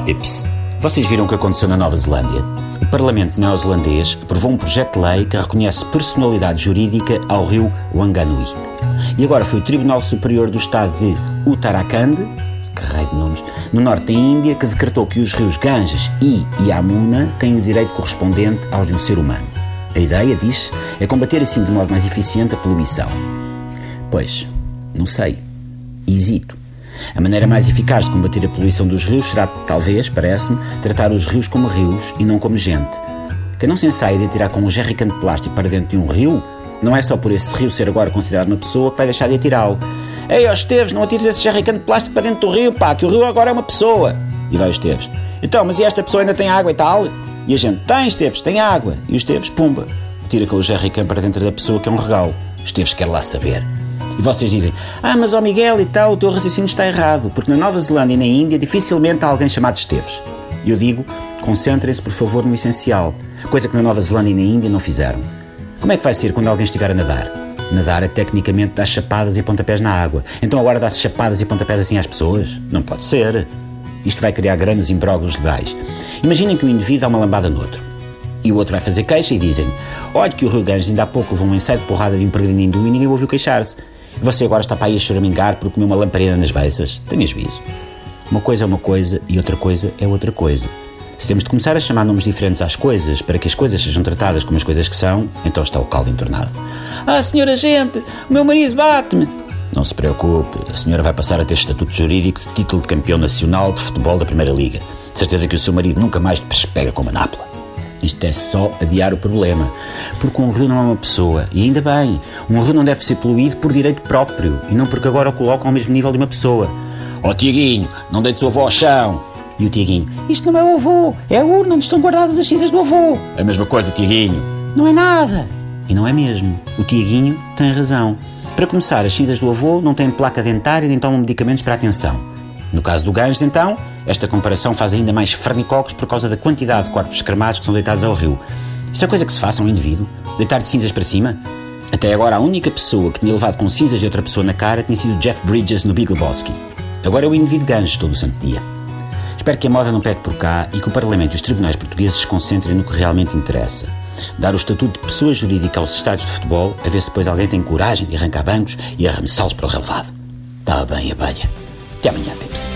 Pips. Vocês viram o que aconteceu na Nova Zelândia? O Parlamento neozelandês aprovou um projeto de lei que reconhece personalidade jurídica ao rio Wanganui. E agora foi o Tribunal Superior do Estado de Uttarakhand, que rei de nomes, no norte da Índia, que decretou que os rios Ganges e Yamuna têm o direito correspondente aos de um ser humano. A ideia, diz, é combater assim de modo mais eficiente a poluição. Pois, não sei. Hesito. A maneira mais eficaz de combater a poluição dos rios será, talvez, parece-me, tratar os rios como rios e não como gente. Quem não se ensaia de atirar com um jerrycan de plástico para dentro de um rio, não é só por esse rio ser agora considerado uma pessoa que vai deixar de atirá-lo. Ei, ó Esteves, não atires esse jerrycan de plástico para dentro do rio, pá, que o rio agora é uma pessoa. E vai o Esteves. Então, mas e esta pessoa ainda tem água e tal? E a gente, tem Esteves, tem água. E o Esteves, pumba, tira com o jerrycan para dentro da pessoa que é um regalo. Esteves quer lá saber. E vocês dizem, ah, mas ó Miguel e tal, o teu raciocínio está errado, porque na Nova Zelândia e na Índia dificilmente há alguém chamado Esteves. E eu digo, concentrem-se por favor no essencial, coisa que na Nova Zelândia e na Índia não fizeram. Como é que vai ser quando alguém estiver a nadar? Nadar é tecnicamente dar chapadas e pontapés na água. Então agora dá-se chapadas e pontapés assim às pessoas? Não pode ser. Isto vai criar grandes imbróglios legais. Imaginem que um indivíduo dá uma lambada no outro. E o outro vai fazer queixa e dizem Olha que o Rio Ganges ainda há pouco levou um ensaio de porrada de um peregrino hindu e ninguém ouviu queixar-se. Você agora está para aí a choramingar por comer uma lamparina nas beiças? Tenha juízo. Uma coisa é uma coisa e outra coisa é outra coisa. Se temos de começar a chamar nomes diferentes às coisas para que as coisas sejam tratadas como as coisas que são, então está o caldo entornado. Ah, senhora gente, o meu marido bate-me. Não se preocupe, a senhora vai passar a ter estatuto jurídico de título de campeão nacional de futebol da Primeira Liga. De certeza que o seu marido nunca mais te pega com uma nápola. Isto é só adiar o problema. Porque um rio não é uma pessoa. E ainda bem, um rio não deve ser poluído por direito próprio e não porque agora o colocam ao mesmo nível de uma pessoa. Ó oh, Tiaguinho, não deites o avô ao chão. E o Tiaguinho, isto não é o avô, é a urna onde estão guardadas as cinzas do avô. É a mesma coisa, Tiaguinho. Não é nada. E não é mesmo. O Tiaguinho tem razão. Para começar, as cinzas do avô não têm placa dentária nem tomam medicamentos para a atenção. No caso do Ganges, então, esta comparação faz ainda mais fernicocos por causa da quantidade de corpos cremados que são deitados ao rio. Isso é coisa que se faça a um indivíduo? Deitar de cinzas para cima? Até agora, a única pessoa que tinha levado com cinzas de outra pessoa na cara tinha sido Jeff Bridges no Big Lebowski. Agora é o indivíduo Ganges todo o santo dia. Espero que a moda não pegue por cá e que o Parlamento e os tribunais portugueses se concentrem no que realmente interessa. Dar o estatuto de pessoa jurídica aos estádios de futebol, a ver se depois alguém tem coragem de arrancar bancos e arremessá-los para o relevado. Está bem, abelha. Até amanhã, Pips.